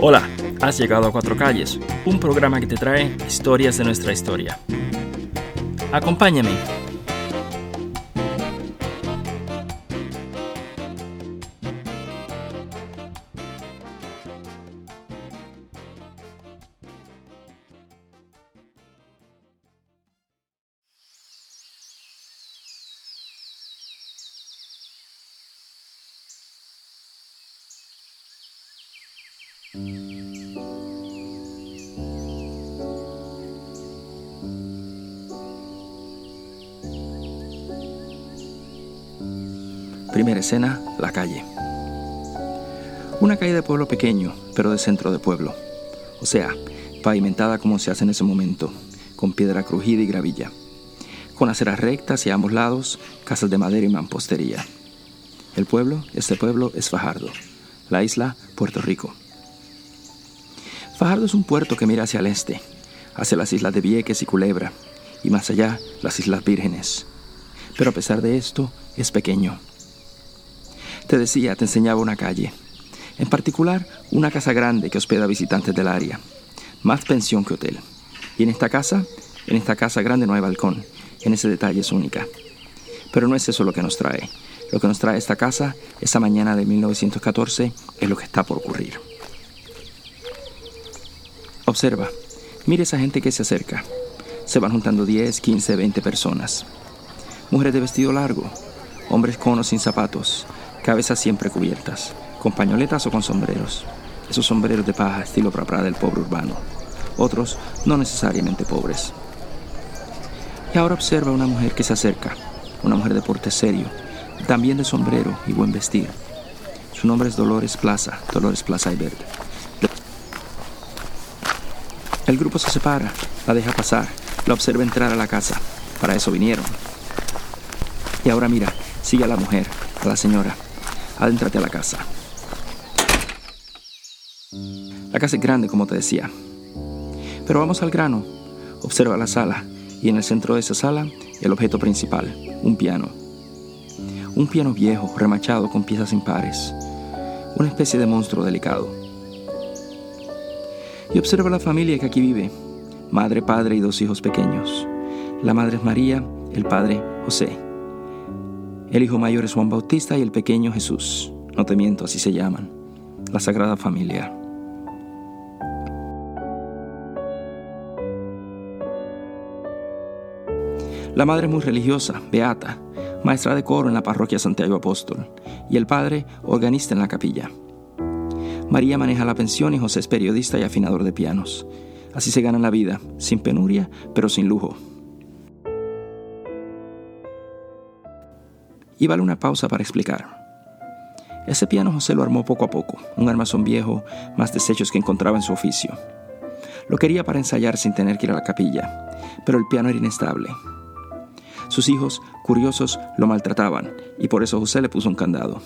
Hola, has llegado a Cuatro Calles, un programa que te trae historias de nuestra historia. Acompáñame. Primera escena, la calle. Una calle de pueblo pequeño, pero de centro de pueblo. O sea, pavimentada como se hace en ese momento, con piedra crujida y gravilla. Con aceras rectas y a ambos lados, casas de madera y mampostería. El pueblo, este pueblo, es Fajardo. La isla, Puerto Rico. Fajardo es un puerto que mira hacia el este, hacia las islas de Vieques y Culebra, y más allá, las Islas Vírgenes. Pero a pesar de esto, es pequeño. Te decía, te enseñaba una calle. En particular, una casa grande que hospeda visitantes del área. Más pensión que hotel. Y en esta casa, en esta casa grande no hay balcón. En ese detalle es única. Pero no es eso lo que nos trae. Lo que nos trae esta casa, esa mañana de 1914, es lo que está por ocurrir. Observa, mire esa gente que se acerca. Se van juntando 10, 15, 20 personas. Mujeres de vestido largo, hombres con o sin zapatos, cabezas siempre cubiertas, con pañoletas o con sombreros. Esos sombreros de paja estilo prapra del pobre urbano. Otros no necesariamente pobres. Y ahora observa una mujer que se acerca, una mujer de porte serio, también de sombrero y buen vestir. Su nombre es Dolores Plaza, Dolores Plaza y Verde. El grupo se separa, la deja pasar, la observa entrar a la casa. Para eso vinieron. Y ahora mira, sigue a la mujer, a la señora. Adéntrate a la casa. La casa es grande, como te decía. Pero vamos al grano. Observa la sala y en el centro de esa sala el objeto principal, un piano. Un piano viejo, remachado con piezas impares. Una especie de monstruo delicado y observa la familia que aquí vive, madre, padre y dos hijos pequeños. La madre es María, el padre José. El hijo mayor es Juan Bautista y el pequeño Jesús. No te miento, así se llaman. La Sagrada Familia. La madre es muy religiosa, beata, maestra de coro en la parroquia Santiago Apóstol, y el padre, organista en la capilla. María maneja la pensión y José es periodista y afinador de pianos. Así se gana la vida, sin penuria, pero sin lujo. Y vale una pausa para explicar. Ese piano José lo armó poco a poco, un armazón viejo, más desechos que encontraba en su oficio. Lo quería para ensayar sin tener que ir a la capilla, pero el piano era inestable. Sus hijos, curiosos, lo maltrataban, y por eso José le puso un candado.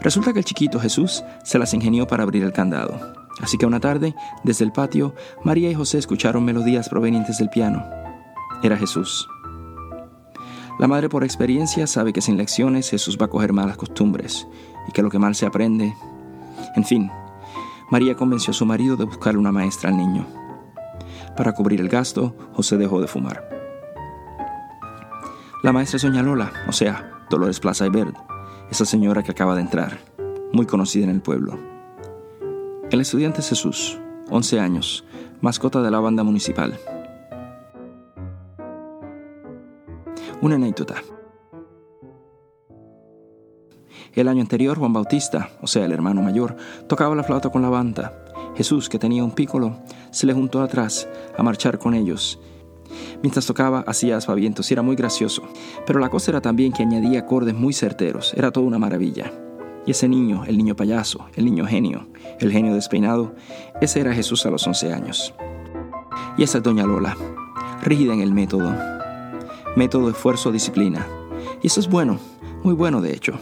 Resulta que el chiquito Jesús se las ingenió para abrir el candado. Así que una tarde, desde el patio, María y José escucharon melodías provenientes del piano. Era Jesús. La madre por experiencia sabe que sin lecciones Jesús va a coger malas costumbres y que lo que mal se aprende... En fin, María convenció a su marido de buscarle una maestra al niño. Para cubrir el gasto, José dejó de fumar. La maestra es Doña o sea, Dolores Plaza y Verde esa señora que acaba de entrar, muy conocida en el pueblo. El estudiante Jesús, 11 años, mascota de la banda municipal. Una anécdota. El año anterior, Juan Bautista, o sea, el hermano mayor, tocaba la flauta con la banda. Jesús, que tenía un pícolo, se le juntó atrás a marchar con ellos Mientras tocaba, hacía aspavientos y era muy gracioso. Pero la cosa era también que añadía acordes muy certeros. Era toda una maravilla. Y ese niño, el niño payaso, el niño genio, el genio despeinado, ese era Jesús a los 11 años. Y esa es Doña Lola, rígida en el método. Método, esfuerzo, disciplina. Y eso es bueno, muy bueno de hecho.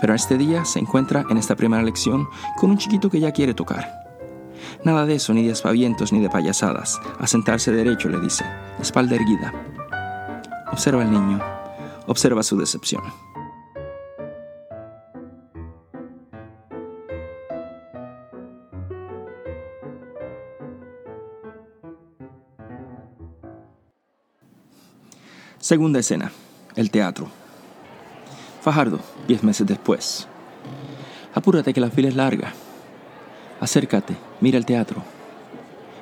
Pero este día se encuentra en esta primera lección con un chiquito que ya quiere tocar. Nada de eso, ni de aspavientos, ni de payasadas. A sentarse derecho, le dice, espalda erguida. Observa al niño, observa su decepción. Segunda escena, el teatro. Fajardo, diez meses después. Apúrate que la fila es larga. Acércate, mira el teatro.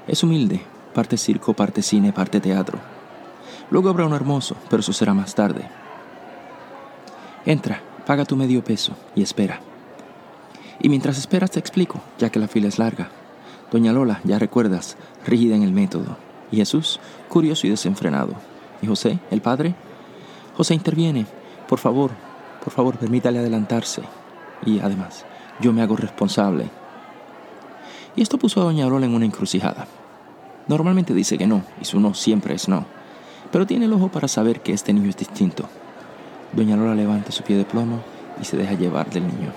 Es humilde, parte circo, parte cine, parte teatro. Luego habrá uno hermoso, pero eso será más tarde. Entra, paga tu medio peso y espera. Y mientras esperas te explico, ya que la fila es larga. Doña Lola, ya recuerdas, rígida en el método. Y Jesús, curioso y desenfrenado. ¿Y José, el padre? José interviene. Por favor, por favor, permítale adelantarse. Y además, yo me hago responsable. Y esto puso a Doña Lola en una encrucijada. Normalmente dice que no, y su no siempre es no. Pero tiene el ojo para saber que este niño es distinto. Doña Lola levanta su pie de plomo y se deja llevar del niño.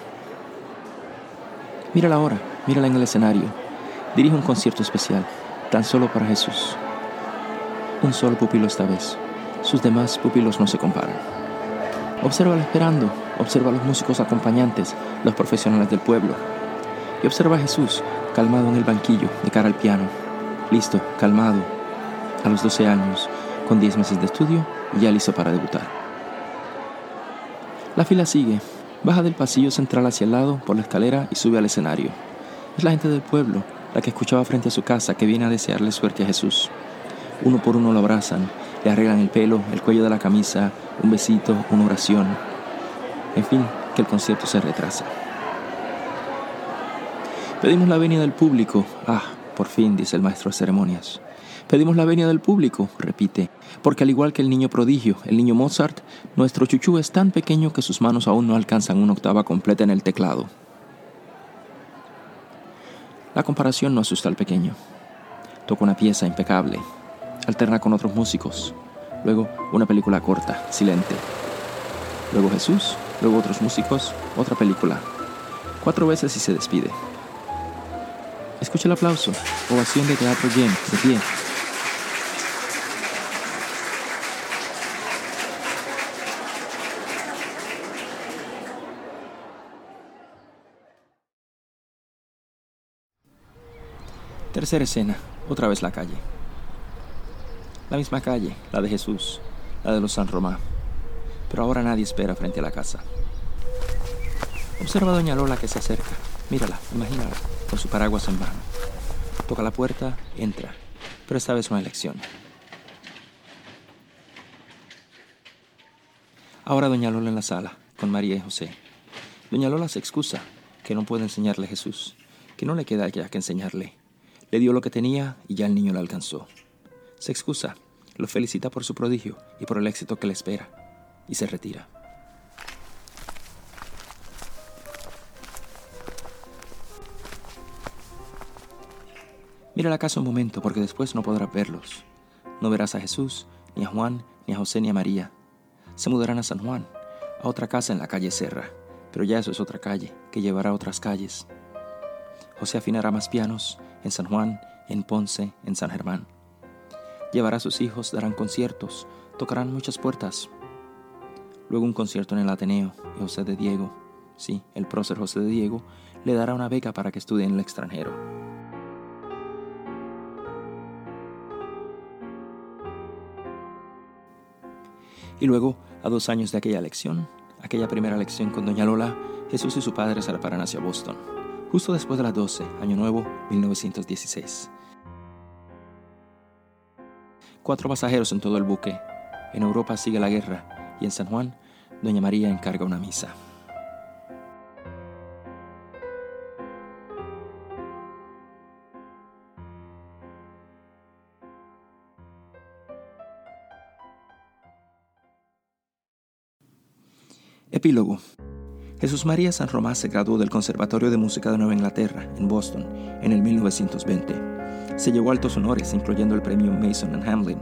Mírala ahora, mírala en el escenario. Dirige un concierto especial, tan solo para Jesús. Un solo pupilo esta vez. Sus demás pupilos no se comparan. Obsérvala esperando, observa a los músicos acompañantes, los profesionales del pueblo. Y observa a Jesús, calmado en el banquillo, de cara al piano. Listo, calmado. A los 12 años, con 10 meses de estudio, ya listo para debutar. La fila sigue. Baja del pasillo central hacia el lado, por la escalera y sube al escenario. Es la gente del pueblo, la que escuchaba frente a su casa, que viene a desearle suerte a Jesús. Uno por uno lo abrazan, le arreglan el pelo, el cuello de la camisa, un besito, una oración. En fin, que el concierto se retrasa. Pedimos la venia del público. Ah, por fin, dice el maestro de ceremonias. Pedimos la venia del público, repite, porque al igual que el niño prodigio, el niño Mozart, nuestro chuchú es tan pequeño que sus manos aún no alcanzan una octava completa en el teclado. La comparación no asusta al pequeño. Toca una pieza impecable, alterna con otros músicos, luego una película corta, silente, luego Jesús, luego otros músicos, otra película, cuatro veces y se despide. Escucha el aplauso, ovación de teatro lleno, de pie. Tercera escena, otra vez la calle. La misma calle, la de Jesús, la de los San Román. Pero ahora nadie espera frente a la casa. Observa a Doña Lola que se acerca. Mírala, imagínala, con su paraguas en mano. Toca la puerta, entra, pero esta vez una elección. Ahora Doña Lola en la sala, con María y José. Doña Lola se excusa, que no puede enseñarle a Jesús, que no le queda ya que enseñarle. Le dio lo que tenía y ya el niño la alcanzó. Se excusa, lo felicita por su prodigio y por el éxito que le espera, y se retira. Mira la casa un momento, porque después no podrás verlos. No verás a Jesús, ni a Juan, ni a José, ni a María. Se mudarán a San Juan, a otra casa en la calle Serra, pero ya eso es otra calle, que llevará a otras calles. José afinará más pianos en San Juan, en Ponce, en San Germán. Llevará a sus hijos, darán conciertos, tocarán muchas puertas. Luego un concierto en el Ateneo y José de Diego, sí, el prócer José de Diego, le dará una beca para que estudie en el extranjero. Y luego, a dos años de aquella lección, aquella primera lección con Doña Lola, Jesús y su padre se reparan hacia Boston, justo después de las 12, Año Nuevo, 1916. Cuatro pasajeros en todo el buque. En Europa sigue la guerra y en San Juan, Doña María encarga una misa. Epílogo. Jesús María San Román se graduó del Conservatorio de Música de Nueva Inglaterra, en Boston, en el 1920 se llevó altos honores, incluyendo el premio Mason and Hamlin,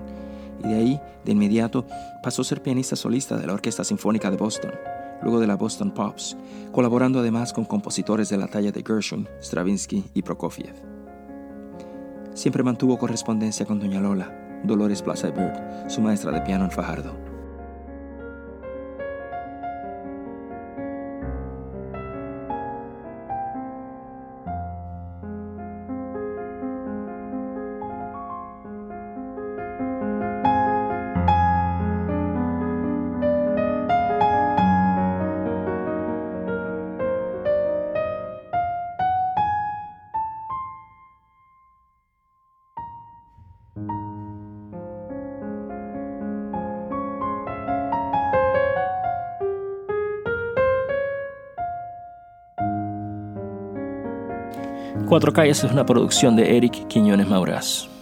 y de ahí, de inmediato, pasó a ser pianista solista de la Orquesta Sinfónica de Boston, luego de la Boston Pops, colaborando además con compositores de la talla de Gershwin, Stravinsky y Prokofiev. Siempre mantuvo correspondencia con doña Lola, Dolores Plaza Bird, su maestra de piano en Fajardo. Cuatro Calles es una producción de Eric Quiñones Mauraz.